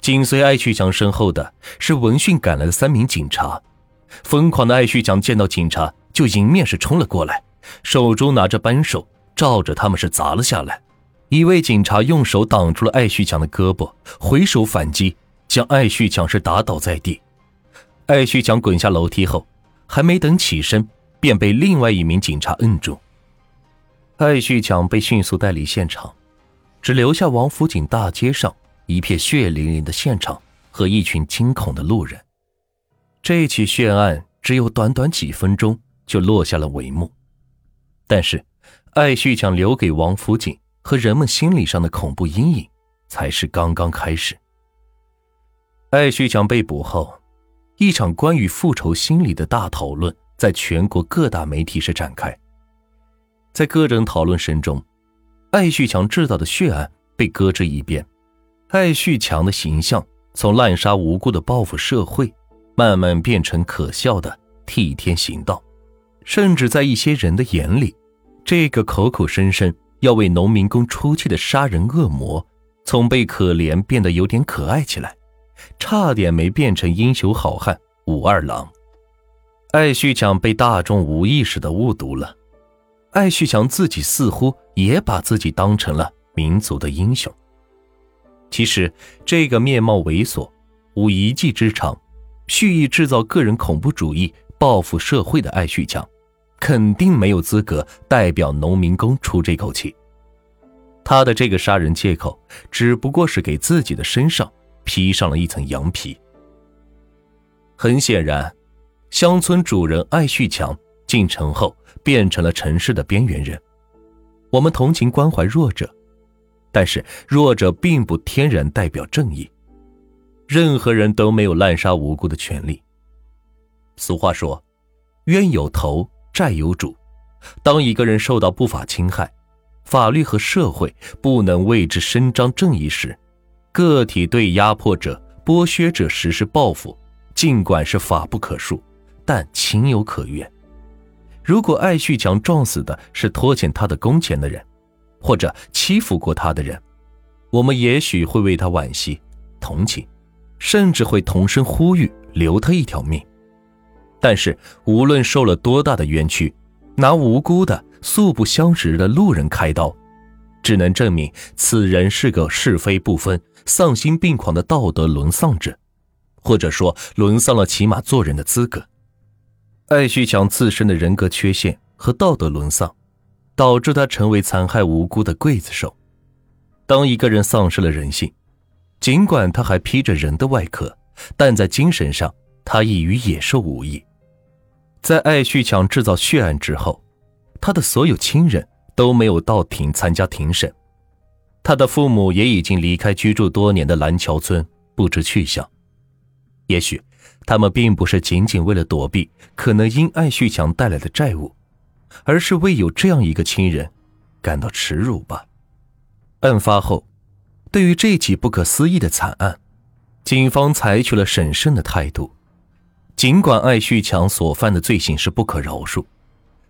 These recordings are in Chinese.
紧随艾旭强身后的是闻讯赶来的三名警察。疯狂的艾旭强见到警察就迎面是冲了过来，手中拿着扳手，照着他们是砸了下来。一位警察用手挡住了艾旭强的胳膊，回手反击，将艾旭强是打倒在地。艾旭强滚下楼梯后，还没等起身，便被另外一名警察摁住。艾旭强被迅速带离现场，只留下王府井大街上一片血淋淋的现场和一群惊恐的路人。这起血案只有短短几分钟就落下了帷幕，但是艾旭强留给王府井和人们心理上的恐怖阴影才是刚刚开始。艾旭强被捕后。一场关于复仇心理的大讨论在全国各大媒体是展开。在各种讨论声中，艾旭强制造的血案被搁置一边，艾旭强的形象从滥杀无辜的报复社会，慢慢变成可笑的替天行道，甚至在一些人的眼里，这个口口声声要为农民工出气的杀人恶魔，从被可怜变得有点可爱起来。差点没变成英雄好汉武二郎。艾旭强被大众无意识的误读了，艾旭强自己似乎也把自己当成了民族的英雄。其实，这个面貌猥琐、无一技之长、蓄意制造个人恐怖主义、报复社会的艾旭强，肯定没有资格代表农民工出这口气。他的这个杀人借口，只不过是给自己的身上。披上了一层羊皮。很显然，乡村主人艾旭强进城后变成了城市的边缘人。我们同情关怀弱者，但是弱者并不天然代表正义。任何人都没有滥杀无辜的权利。俗话说：“冤有头，债有主。”当一个人受到不法侵害，法律和社会不能为之伸张正义时，个体对压迫者、剥削者实施报复，尽管是法不可恕，但情有可原。如果艾旭强撞死的是拖欠他的工钱的人，或者欺负过他的人，我们也许会为他惋惜、同情，甚至会同声呼吁留他一条命。但是，无论受了多大的冤屈，拿无辜的、素不相识的路人开刀。只能证明此人是个是非不分、丧心病狂的道德沦丧者，或者说沦丧了起码做人的资格。艾旭强自身的人格缺陷和道德沦丧，导致他成为残害无辜的刽子手。当一个人丧失了人性，尽管他还披着人的外壳，但在精神上他已与野兽无异。在艾旭强制造血案之后，他的所有亲人。都没有到庭参加庭审，他的父母也已经离开居住多年的蓝桥村，不知去向。也许，他们并不是仅仅为了躲避可能因艾旭强带来的债务，而是为有这样一个亲人感到耻辱吧。案发后，对于这起不可思议的惨案，警方采取了审慎的态度。尽管艾旭强所犯的罪行是不可饶恕。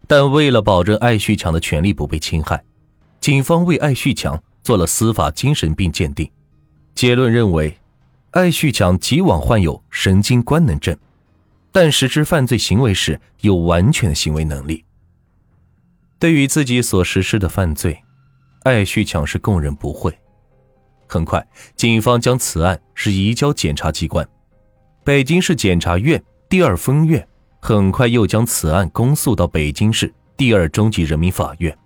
但为了保证艾旭强的权利不被侵害，警方为艾旭强做了司法精神病鉴定，结论认为，艾旭强既往患有神经官能症，但实施犯罪行为时有完全的行为能力。对于自己所实施的犯罪，艾旭强是供认不讳。很快，警方将此案是移交检察机关，北京市检察院第二分院。很快又将此案公诉到北京市第二中级人民法院。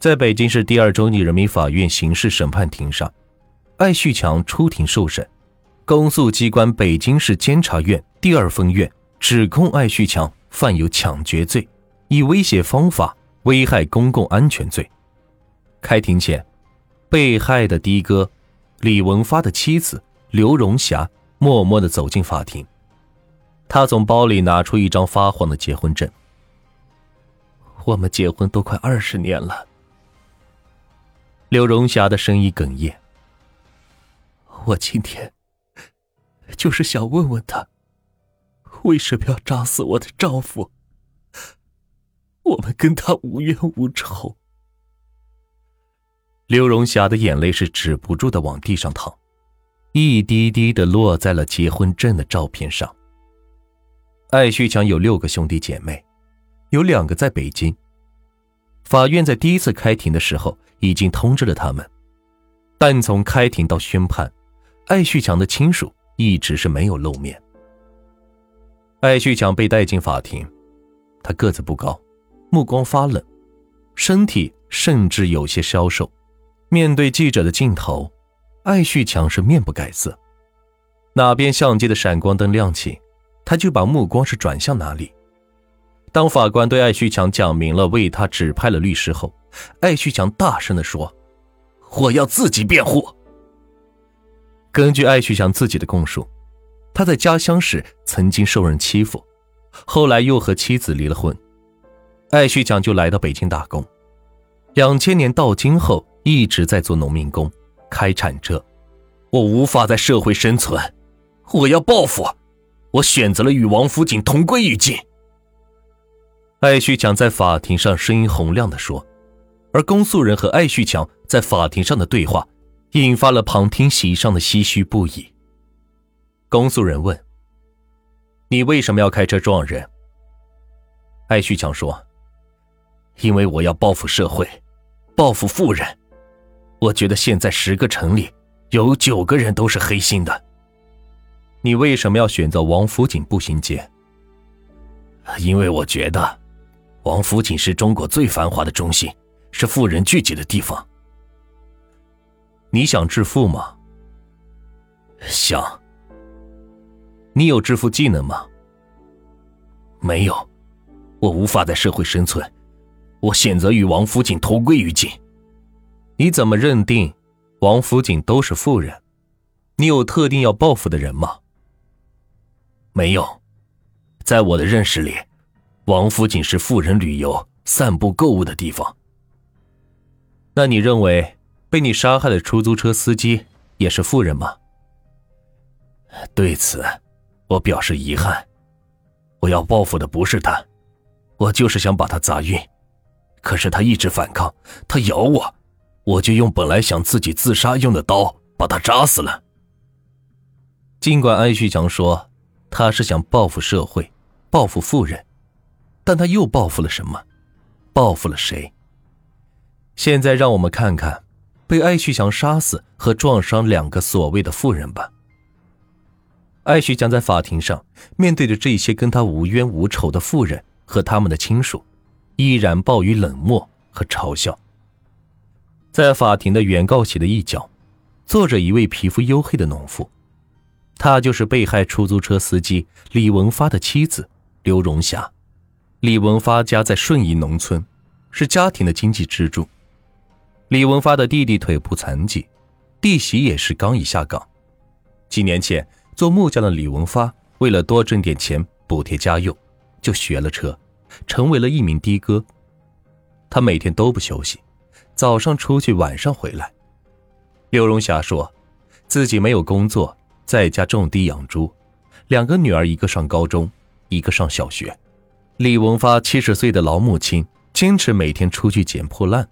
在北京市第二中级人民法院刑事审判庭上，艾旭强出庭受审，公诉机关北京市监察院第二分院指控艾旭强犯有抢劫罪，以威胁方法危害公共安全罪。开庭前，被害的的哥李文发的妻子刘荣霞默默地走进法庭。他从包里拿出一张发黄的结婚证。我们结婚都快二十年了。刘荣霞的声音哽咽。我今天就是想问问他，为什么要扎死我的丈夫？我们跟他无冤无仇。刘荣霞的眼泪是止不住的往地上淌，一滴滴的落在了结婚证的照片上。艾旭强有六个兄弟姐妹，有两个在北京。法院在第一次开庭的时候已经通知了他们，但从开庭到宣判，艾旭强的亲属一直是没有露面。艾旭强被带进法庭，他个子不高，目光发冷，身体甚至有些消瘦。面对记者的镜头，艾旭强是面不改色。哪边相机的闪光灯亮起，他就把目光是转向哪里。当法官对艾旭强讲明了为他指派了律师后，艾旭强大声地说：“我要自己辩护。”根据艾旭强自己的供述，他在家乡时曾经受人欺负，后来又和妻子离了婚，艾旭强就来到北京打工。两千年到今后。一直在做农民工，开铲车，我无法在社会生存，我要报复，我选择了与王福锦同归于尽。艾旭强在法庭上声音洪亮的说，而公诉人和艾旭强在法庭上的对话，引发了旁听席上的唏嘘不已。公诉人问：“你为什么要开车撞人？”艾旭强说：“因为我要报复社会，报复富人。”我觉得现在十个城里有九个人都是黑心的。你为什么要选择王府井步行街？因为我觉得王府井是中国最繁华的中心，是富人聚集的地方。你想致富吗？想。你有致富技能吗？没有，我无法在社会生存，我选择与王府井同归于尽。你怎么认定王府井都是富人？你有特定要报复的人吗？没有，在我的认识里，王府井是富人旅游、散步、购物的地方。那你认为被你杀害的出租车司机也是富人吗？对此，我表示遗憾。我要报复的不是他，我就是想把他砸晕，可是他一直反抗，他咬我。我就用本来想自己自杀用的刀把他扎死了。尽管艾旭强说他是想报复社会，报复富人，但他又报复了什么？报复了谁？现在让我们看看被艾旭强杀死和撞伤两个所谓的富人吧。艾旭强在法庭上面对着这些跟他无冤无仇的富人和他们的亲属，依然报以冷漠和嘲笑。在法庭的原告席的一角，坐着一位皮肤黝黑的农妇，她就是被害出租车司机李文发的妻子刘荣霞。李文发家在顺义农村，是家庭的经济支柱。李文发的弟弟腿部残疾，弟媳也是刚一下岗。几年前，做木匠的李文发为了多挣点钱补贴家用，就学了车，成为了一名的哥。他每天都不休息。早上出去，晚上回来。刘荣霞说，自己没有工作，在家种地养猪，两个女儿，一个上高中，一个上小学。李文发七十岁的老母亲，坚持每天出去捡破烂，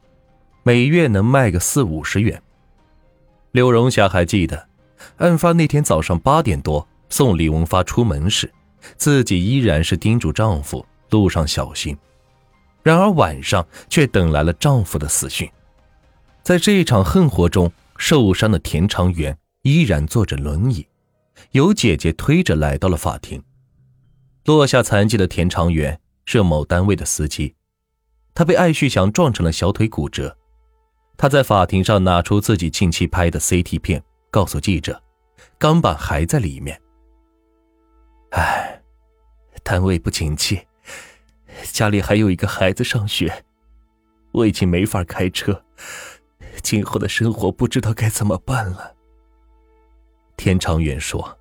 每月能卖个四五十元。刘荣霞还记得，案发那天早上八点多送李文发出门时，自己依然是叮嘱丈夫路上小心。然而晚上却等来了丈夫的死讯，在这一场横活中受伤的田长元依然坐着轮椅，由姐姐推着来到了法庭。落下残疾的田长元是某单位的司机，他被艾旭祥撞成了小腿骨折。他在法庭上拿出自己近期拍的 CT 片，告诉记者，钢板还在里面。唉，单位不景气。家里还有一个孩子上学，我已经没法开车，今后的生活不知道该怎么办了。田长远说。